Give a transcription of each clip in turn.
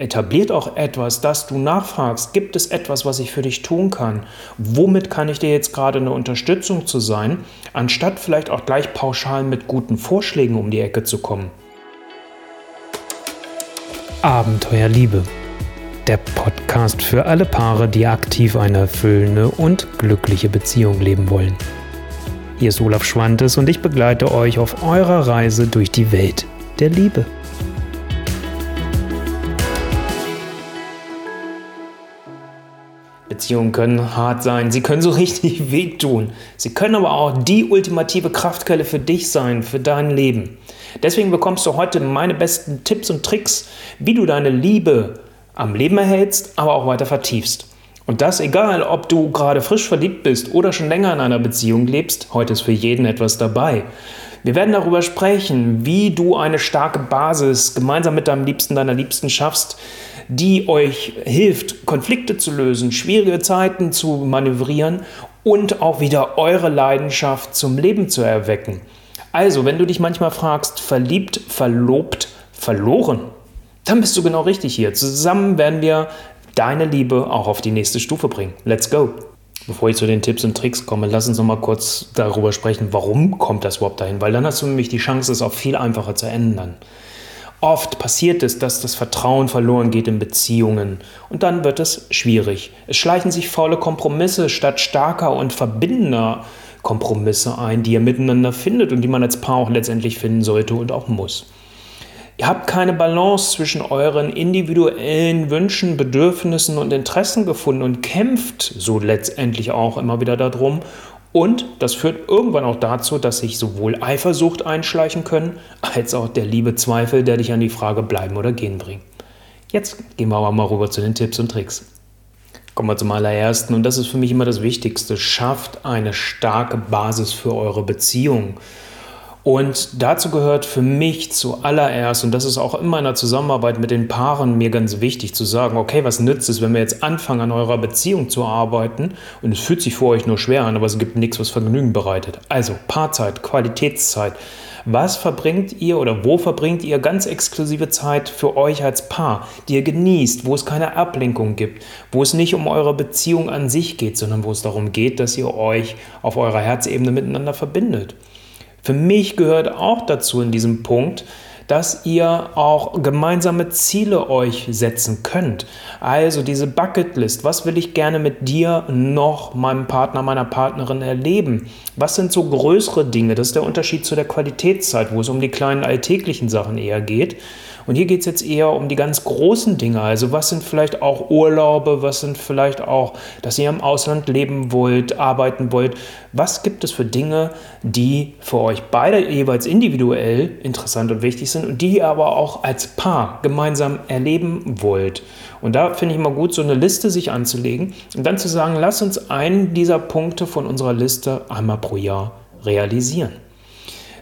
etabliert auch etwas, dass du nachfragst, gibt es etwas, was ich für dich tun kann? Womit kann ich dir jetzt gerade eine Unterstützung zu sein, anstatt vielleicht auch gleich pauschal mit guten Vorschlägen um die Ecke zu kommen? Abenteuerliebe. Der Podcast für alle Paare, die aktiv eine erfüllende und glückliche Beziehung leben wollen. Hier ist Olaf Schwantes und ich begleite euch auf eurer Reise durch die Welt der Liebe. Beziehungen können hart sein, sie können so richtig wehtun. Sie können aber auch die ultimative Kraftquelle für dich sein, für dein Leben. Deswegen bekommst du heute meine besten Tipps und Tricks, wie du deine Liebe am Leben erhältst, aber auch weiter vertiefst. Und das egal, ob du gerade frisch verliebt bist oder schon länger in einer Beziehung lebst, heute ist für jeden etwas dabei. Wir werden darüber sprechen, wie du eine starke Basis gemeinsam mit deinem Liebsten, deiner Liebsten schaffst, die euch hilft, Konflikte zu lösen, schwierige Zeiten zu manövrieren und auch wieder eure Leidenschaft zum Leben zu erwecken. Also, wenn du dich manchmal fragst, verliebt, verlobt, verloren, dann bist du genau richtig hier. Zusammen werden wir deine Liebe auch auf die nächste Stufe bringen. Let's go! Bevor ich zu den Tipps und Tricks komme, lass uns noch mal kurz darüber sprechen, warum kommt das überhaupt dahin? Weil dann hast du nämlich die Chance, es auch viel einfacher zu ändern. Oft passiert es, dass das Vertrauen verloren geht in Beziehungen und dann wird es schwierig. Es schleichen sich faule Kompromisse statt starker und verbindender Kompromisse ein, die ihr miteinander findet und die man als Paar auch letztendlich finden sollte und auch muss. Ihr habt keine Balance zwischen euren individuellen Wünschen, Bedürfnissen und Interessen gefunden und kämpft so letztendlich auch immer wieder darum und das führt irgendwann auch dazu, dass sich sowohl Eifersucht einschleichen können, als auch der liebe Zweifel, der dich an die Frage bleiben oder gehen bringt. Jetzt gehen wir aber mal rüber zu den Tipps und Tricks. Kommen wir zum allerersten und das ist für mich immer das Wichtigste. Schafft eine starke Basis für eure Beziehung. Und dazu gehört für mich zuallererst, und das ist auch in meiner Zusammenarbeit mit den Paaren mir ganz wichtig zu sagen, okay, was nützt es, wenn wir jetzt anfangen, an eurer Beziehung zu arbeiten und es fühlt sich für euch nur schwer an, aber es gibt nichts, was Vergnügen bereitet. Also Paarzeit, Qualitätszeit. Was verbringt ihr oder wo verbringt ihr ganz exklusive Zeit für euch als Paar, die ihr genießt, wo es keine Ablenkung gibt, wo es nicht um eure Beziehung an sich geht, sondern wo es darum geht, dass ihr euch auf eurer Herzebene miteinander verbindet? Für mich gehört auch dazu in diesem Punkt, dass ihr auch gemeinsame Ziele euch setzen könnt. Also diese Bucketlist, was will ich gerne mit dir noch, meinem Partner, meiner Partnerin erleben? Was sind so größere Dinge? Das ist der Unterschied zu der Qualitätszeit, wo es um die kleinen alltäglichen Sachen eher geht. Und hier geht es jetzt eher um die ganz großen Dinge. Also was sind vielleicht auch Urlaube, was sind vielleicht auch, dass ihr im Ausland leben wollt, arbeiten wollt. Was gibt es für Dinge, die für euch beide jeweils individuell interessant und wichtig sind und die ihr aber auch als Paar gemeinsam erleben wollt? Und da finde ich immer gut, so eine Liste sich anzulegen und dann zu sagen, lass uns einen dieser Punkte von unserer Liste einmal pro Jahr realisieren.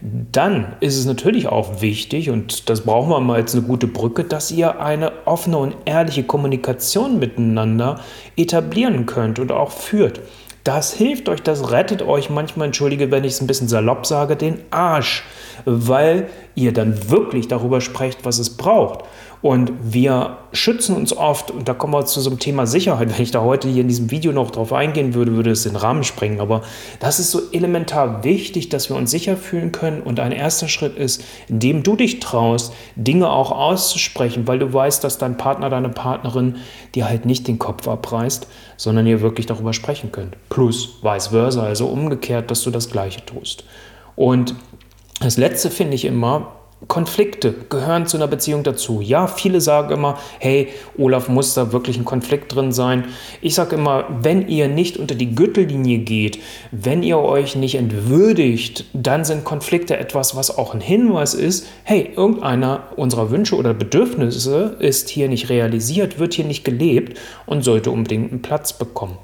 Dann ist es natürlich auch wichtig, und das brauchen wir mal als eine gute Brücke, dass ihr eine offene und ehrliche Kommunikation miteinander etablieren könnt und auch führt. Das hilft euch, das rettet euch manchmal, entschuldige, wenn ich es ein bisschen salopp sage, den Arsch, weil ihr dann wirklich darüber sprecht, was es braucht. Und wir schützen uns oft, und da kommen wir zu so einem Thema Sicherheit. Wenn ich da heute hier in diesem Video noch drauf eingehen würde, würde es den Rahmen sprengen. Aber das ist so elementar wichtig, dass wir uns sicher fühlen können. Und ein erster Schritt ist, indem du dich traust, Dinge auch auszusprechen, weil du weißt, dass dein Partner, deine Partnerin dir halt nicht den Kopf abreißt, sondern ihr wirklich darüber sprechen könnt. Plus vice versa, also umgekehrt, dass du das Gleiche tust. Und das Letzte finde ich immer, Konflikte gehören zu einer Beziehung dazu. Ja, viele sagen immer, hey, Olaf, muss da wirklich ein Konflikt drin sein? Ich sage immer, wenn ihr nicht unter die Gürtellinie geht, wenn ihr euch nicht entwürdigt, dann sind Konflikte etwas, was auch ein Hinweis ist, hey, irgendeiner unserer Wünsche oder Bedürfnisse ist hier nicht realisiert, wird hier nicht gelebt und sollte unbedingt einen Platz bekommen.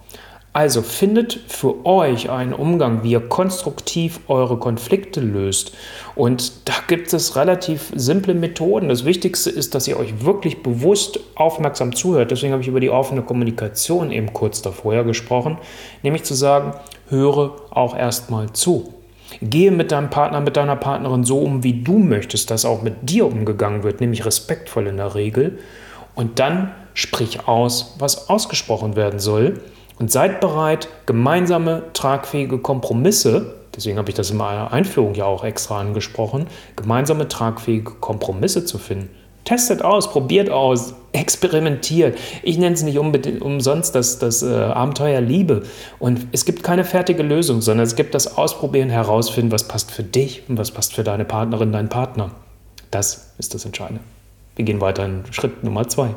Also findet für euch einen Umgang, wie ihr konstruktiv eure Konflikte löst. Und da gibt es relativ simple Methoden. Das Wichtigste ist, dass ihr euch wirklich bewusst aufmerksam zuhört. Deswegen habe ich über die offene Kommunikation eben kurz davor gesprochen, nämlich zu sagen, höre auch erstmal zu. Gehe mit deinem Partner, mit deiner Partnerin so um, wie du möchtest, dass auch mit dir umgegangen wird, nämlich respektvoll in der Regel Und dann sprich aus, was ausgesprochen werden soll. Und seid bereit, gemeinsame, tragfähige Kompromisse, deswegen habe ich das in meiner Einführung ja auch extra angesprochen, gemeinsame, tragfähige Kompromisse zu finden. Testet aus, probiert aus, experimentiert. Ich nenne es nicht umsonst das, das äh, Abenteuer Liebe. Und es gibt keine fertige Lösung, sondern es gibt das Ausprobieren, herausfinden, was passt für dich und was passt für deine Partnerin, deinen Partner. Das ist das Entscheidende. Wir gehen weiter in Schritt Nummer zwei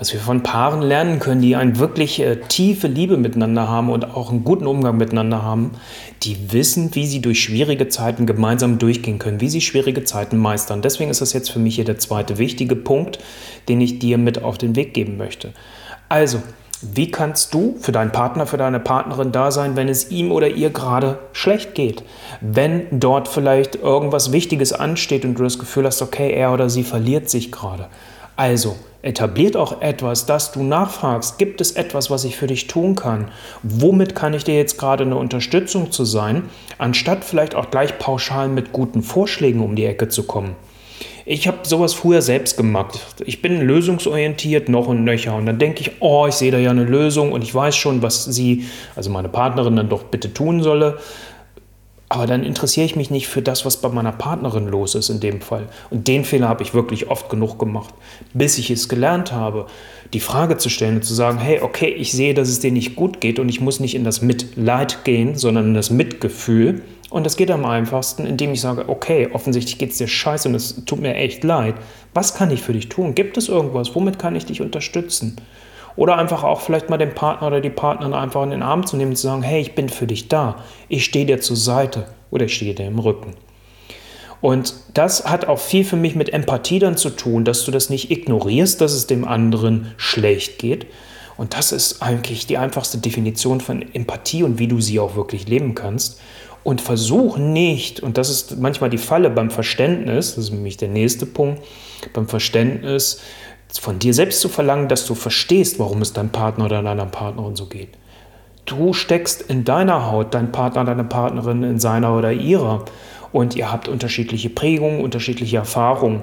was wir von Paaren lernen können, die eine wirklich äh, tiefe Liebe miteinander haben und auch einen guten Umgang miteinander haben, die wissen, wie sie durch schwierige Zeiten gemeinsam durchgehen können, wie sie schwierige Zeiten meistern. Deswegen ist das jetzt für mich hier der zweite wichtige Punkt, den ich dir mit auf den Weg geben möchte. Also, wie kannst du für deinen Partner, für deine Partnerin da sein, wenn es ihm oder ihr gerade schlecht geht? Wenn dort vielleicht irgendwas Wichtiges ansteht und du das Gefühl hast, okay, er oder sie verliert sich gerade. Also, etabliert auch etwas, dass du nachfragst, gibt es etwas, was ich für dich tun kann? Womit kann ich dir jetzt gerade eine Unterstützung zu sein, anstatt vielleicht auch gleich pauschal mit guten Vorschlägen um die Ecke zu kommen? Ich habe sowas früher selbst gemacht. Ich bin lösungsorientiert noch und nöcher. Und dann denke ich, oh, ich sehe da ja eine Lösung und ich weiß schon, was sie, also meine Partnerin, dann doch bitte tun solle. Aber dann interessiere ich mich nicht für das, was bei meiner Partnerin los ist in dem Fall. Und den Fehler habe ich wirklich oft genug gemacht, bis ich es gelernt habe, die Frage zu stellen und zu sagen, hey, okay, ich sehe, dass es dir nicht gut geht und ich muss nicht in das Mitleid gehen, sondern in das Mitgefühl. Und das geht am einfachsten, indem ich sage, okay, offensichtlich geht es dir scheiße und es tut mir echt leid. Was kann ich für dich tun? Gibt es irgendwas? Womit kann ich dich unterstützen? Oder einfach auch vielleicht mal den Partner oder die Partnerin einfach in den Arm zu nehmen und zu sagen, hey, ich bin für dich da, ich stehe dir zur Seite oder ich stehe dir im Rücken. Und das hat auch viel für mich mit Empathie dann zu tun, dass du das nicht ignorierst, dass es dem anderen schlecht geht. Und das ist eigentlich die einfachste Definition von Empathie und wie du sie auch wirklich leben kannst. Und versuch nicht, und das ist manchmal die Falle beim Verständnis, das ist nämlich der nächste Punkt, beim Verständnis von dir selbst zu verlangen, dass du verstehst, warum es deinem Partner oder deiner Partnerin so geht. Du steckst in deiner Haut, dein Partner, deine Partnerin in seiner oder ihrer. Und ihr habt unterschiedliche Prägungen, unterschiedliche Erfahrungen.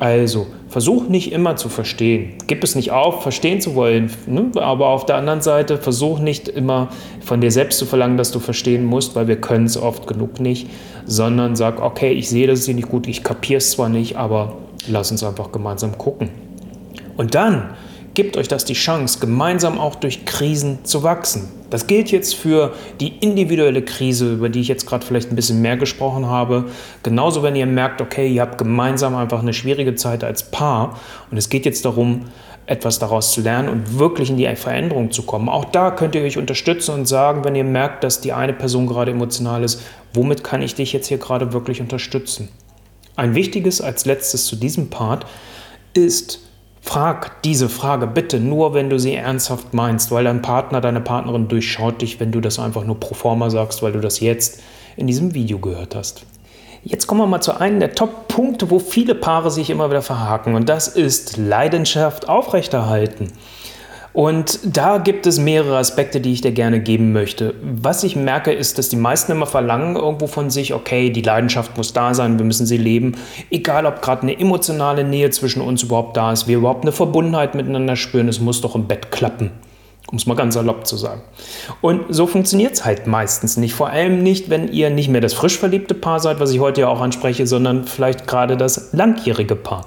Also versuch nicht immer zu verstehen. Gib es nicht auf, verstehen zu wollen. Ne? Aber auf der anderen Seite versuch nicht immer von dir selbst zu verlangen, dass du verstehen musst, weil wir können es oft genug nicht. Sondern sag, okay, ich sehe das ist nicht gut, ich kapiere es zwar nicht, aber lass uns einfach gemeinsam gucken. Und dann gibt euch das die Chance, gemeinsam auch durch Krisen zu wachsen. Das gilt jetzt für die individuelle Krise, über die ich jetzt gerade vielleicht ein bisschen mehr gesprochen habe. Genauso, wenn ihr merkt, okay, ihr habt gemeinsam einfach eine schwierige Zeit als Paar und es geht jetzt darum, etwas daraus zu lernen und wirklich in die Veränderung zu kommen. Auch da könnt ihr euch unterstützen und sagen, wenn ihr merkt, dass die eine Person gerade emotional ist, womit kann ich dich jetzt hier gerade wirklich unterstützen? Ein wichtiges als letztes zu diesem Part ist, Frag diese Frage bitte nur, wenn du sie ernsthaft meinst, weil dein Partner, deine Partnerin durchschaut dich, wenn du das einfach nur pro forma sagst, weil du das jetzt in diesem Video gehört hast. Jetzt kommen wir mal zu einem der Top-Punkte, wo viele Paare sich immer wieder verhaken und das ist Leidenschaft aufrechterhalten. Und da gibt es mehrere Aspekte, die ich dir gerne geben möchte. Was ich merke, ist, dass die meisten immer verlangen irgendwo von sich, okay, die Leidenschaft muss da sein, wir müssen sie leben. Egal, ob gerade eine emotionale Nähe zwischen uns überhaupt da ist, wir überhaupt eine Verbundenheit miteinander spüren, es muss doch im Bett klappen um es mal ganz salopp zu sagen. Und so funktioniert es halt meistens nicht. Vor allem nicht, wenn ihr nicht mehr das frisch verliebte Paar seid, was ich heute ja auch anspreche, sondern vielleicht gerade das langjährige Paar.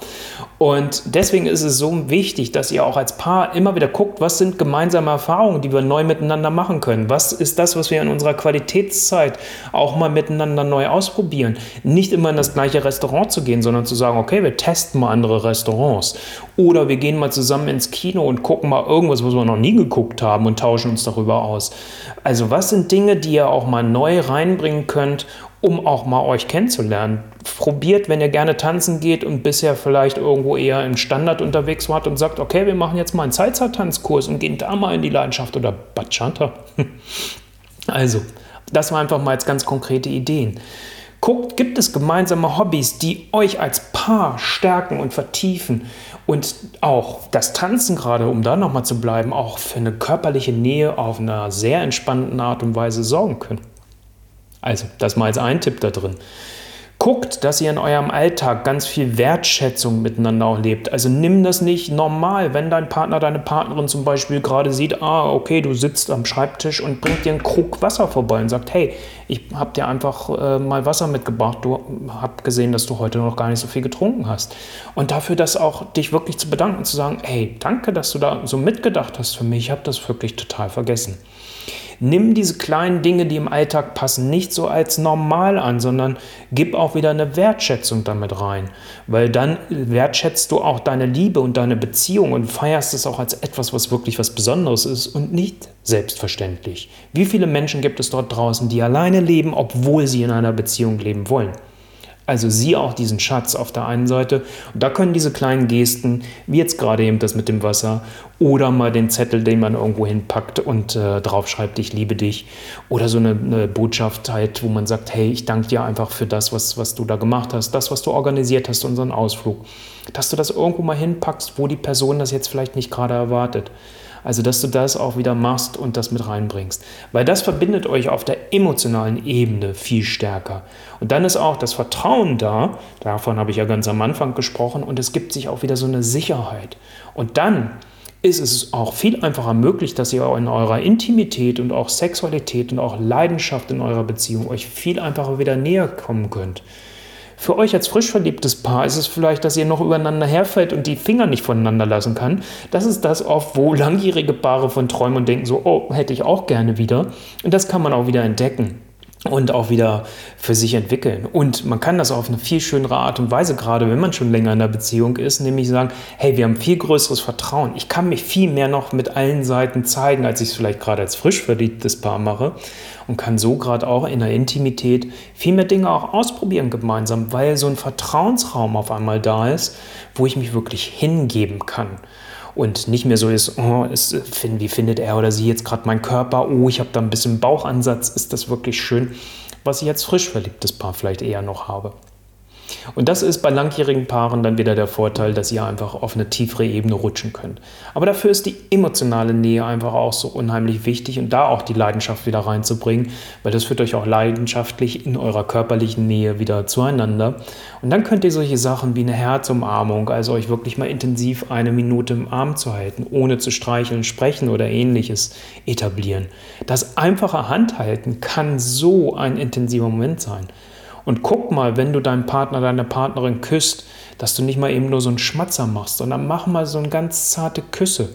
Und deswegen ist es so wichtig, dass ihr auch als Paar immer wieder guckt, was sind gemeinsame Erfahrungen, die wir neu miteinander machen können. Was ist das, was wir in unserer Qualitätszeit auch mal miteinander neu ausprobieren. Nicht immer in das gleiche Restaurant zu gehen, sondern zu sagen, okay, wir testen mal andere Restaurants. Oder wir gehen mal zusammen ins Kino und gucken mal irgendwas, was wir noch nie geguckt haben und tauschen uns darüber aus. Also was sind Dinge, die ihr auch mal neu reinbringen könnt um auch mal euch kennenzulernen. Probiert, wenn ihr gerne tanzen geht und bisher vielleicht irgendwo eher im Standard unterwegs wart und sagt, okay, wir machen jetzt mal einen Salsa-Tanzkurs und gehen da mal in die Leidenschaft oder Bachata. Also, das waren einfach mal jetzt ganz konkrete Ideen. Guckt, gibt es gemeinsame Hobbys, die euch als Paar stärken und vertiefen und auch das Tanzen gerade, um da nochmal zu bleiben, auch für eine körperliche Nähe auf einer sehr entspannten Art und Weise sorgen können. Also, das mal als ein Tipp da drin. Guckt, dass ihr in eurem Alltag ganz viel Wertschätzung miteinander auch lebt. Also nimm das nicht normal, wenn dein Partner, deine Partnerin zum Beispiel gerade sieht, ah, okay, du sitzt am Schreibtisch und bringt dir einen Krug Wasser vorbei und sagt, hey, ich habe dir einfach äh, mal Wasser mitgebracht, du hab gesehen, dass du heute noch gar nicht so viel getrunken hast. Und dafür das auch dich wirklich zu bedanken, zu sagen, hey, danke, dass du da so mitgedacht hast für mich, ich habe das wirklich total vergessen. Nimm diese kleinen Dinge, die im Alltag passen, nicht so als normal an, sondern gib auch wieder eine Wertschätzung damit rein. Weil dann wertschätzt du auch deine Liebe und deine Beziehung und feierst es auch als etwas, was wirklich was Besonderes ist und nicht selbstverständlich. Wie viele Menschen gibt es dort draußen, die alleine leben, obwohl sie in einer Beziehung leben wollen? Also sieh auch diesen Schatz auf der einen Seite. Und da können diese kleinen Gesten, wie jetzt gerade eben das mit dem Wasser, oder mal den Zettel, den man irgendwo hinpackt und äh, draufschreibt, ich liebe dich. Oder so eine, eine, Botschaft halt, wo man sagt, hey, ich danke dir einfach für das, was, was du da gemacht hast, das, was du organisiert hast, unseren Ausflug. Dass du das irgendwo mal hinpackst, wo die Person das jetzt vielleicht nicht gerade erwartet. Also, dass du das auch wieder machst und das mit reinbringst. Weil das verbindet euch auf der emotionalen Ebene viel stärker. Und dann ist auch das Vertrauen da, davon habe ich ja ganz am Anfang gesprochen, und es gibt sich auch wieder so eine Sicherheit. Und dann ist es auch viel einfacher möglich, dass ihr in eurer Intimität und auch Sexualität und auch Leidenschaft in eurer Beziehung euch viel einfacher wieder näher kommen könnt. Für euch als frisch verliebtes Paar ist es vielleicht, dass ihr noch übereinander herfällt und die Finger nicht voneinander lassen kann. Das ist das oft, wo langjährige Paare von träumen und denken so, oh, hätte ich auch gerne wieder. Und das kann man auch wieder entdecken und auch wieder für sich entwickeln. Und man kann das auf eine viel schönere Art und Weise, gerade wenn man schon länger in der Beziehung ist, nämlich sagen, hey, wir haben viel größeres Vertrauen. Ich kann mich viel mehr noch mit allen Seiten zeigen, als ich es vielleicht gerade als frisch verliebtes Paar mache und kann so gerade auch in der Intimität viel mehr Dinge auch ausprobieren gemeinsam, weil so ein Vertrauensraum auf einmal da ist, wo ich mich wirklich hingeben kann und nicht mehr so ist, oh, ist, wie findet er oder sie jetzt gerade meinen Körper, oh, ich habe da ein bisschen Bauchansatz, ist das wirklich schön, was ich als frisch verliebtes Paar vielleicht eher noch habe. Und das ist bei langjährigen Paaren dann wieder der Vorteil, dass ihr einfach auf eine tiefere Ebene rutschen könnt. Aber dafür ist die emotionale Nähe einfach auch so unheimlich wichtig und da auch die Leidenschaft wieder reinzubringen, weil das führt euch auch leidenschaftlich in eurer körperlichen Nähe wieder zueinander. Und dann könnt ihr solche Sachen wie eine Herzumarmung, also euch wirklich mal intensiv eine Minute im Arm zu halten, ohne zu streicheln, sprechen oder ähnliches etablieren. Das einfache Handhalten kann so ein intensiver Moment sein. Und guck mal, wenn du deinen Partner, deine Partnerin küsst, dass du nicht mal eben nur so einen Schmatzer machst, sondern mach mal so eine ganz zarte Küsse.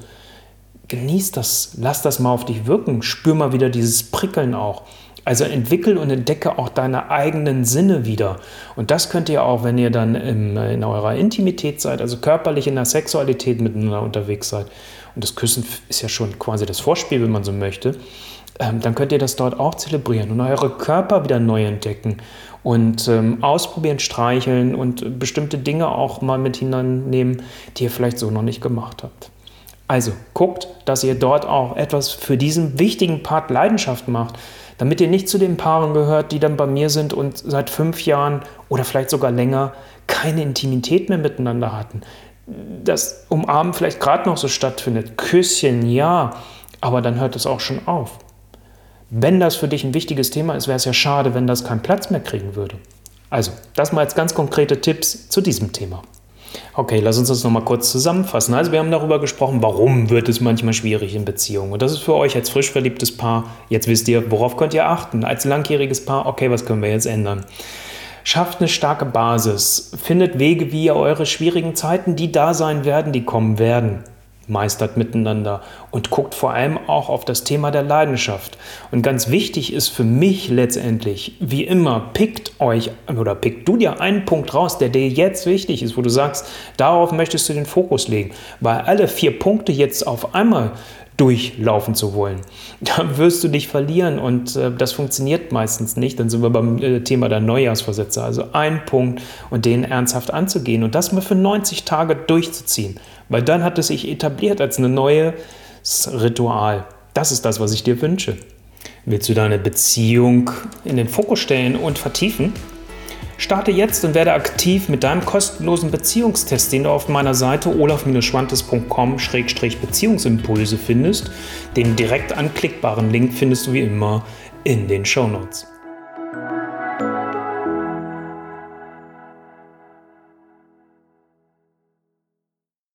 Genieß das, lass das mal auf dich wirken, spür mal wieder dieses Prickeln auch. Also entwickel und entdecke auch deine eigenen Sinne wieder. Und das könnt ihr auch, wenn ihr dann im, in eurer Intimität seid, also körperlich in der Sexualität miteinander unterwegs seid. Und das Küssen ist ja schon quasi das Vorspiel, wenn man so möchte. Ähm, dann könnt ihr das dort auch zelebrieren und eure Körper wieder neu entdecken und ähm, ausprobieren, streicheln und bestimmte Dinge auch mal mit hineinnehmen, die ihr vielleicht so noch nicht gemacht habt. Also guckt, dass ihr dort auch etwas für diesen wichtigen Part Leidenschaft macht, damit ihr nicht zu den Paaren gehört, die dann bei mir sind und seit fünf Jahren oder vielleicht sogar länger keine Intimität mehr miteinander hatten. Das Umarmen vielleicht gerade noch so stattfindet, Küsschen, ja, aber dann hört es auch schon auf. Wenn das für dich ein wichtiges Thema ist, wäre es ja schade, wenn das keinen Platz mehr kriegen würde. Also, das mal als ganz konkrete Tipps zu diesem Thema. Okay, lass uns das nochmal kurz zusammenfassen. Also wir haben darüber gesprochen, warum wird es manchmal schwierig in Beziehungen. Und das ist für euch als frisch verliebtes Paar, jetzt wisst ihr, worauf könnt ihr achten. Als langjähriges Paar, okay, was können wir jetzt ändern? Schafft eine starke Basis, findet Wege, wie ihr eure schwierigen Zeiten, die da sein werden, die kommen werden, meistert miteinander und guckt vor allem auch auf das Thema der Leidenschaft. Und ganz wichtig ist für mich letztendlich, wie immer, pickt euch oder pickt du dir einen Punkt raus, der dir jetzt wichtig ist, wo du sagst, darauf möchtest du den Fokus legen. Weil alle vier Punkte jetzt auf einmal durchlaufen zu wollen. Da wirst du dich verlieren und äh, das funktioniert meistens nicht. Dann sind wir beim äh, Thema der Neujahrsvorsätze. Also ein Punkt und den ernsthaft anzugehen und das mal für 90 Tage durchzuziehen. Weil dann hat es sich etabliert als ein neues Ritual. Das ist das, was ich dir wünsche. Willst du deine Beziehung in den Fokus stellen und vertiefen? Starte jetzt und werde aktiv mit deinem kostenlosen Beziehungstest, den du auf meiner Seite olaf-schwantes.com-beziehungsimpulse findest. Den direkt anklickbaren Link findest du wie immer in den Show Notes.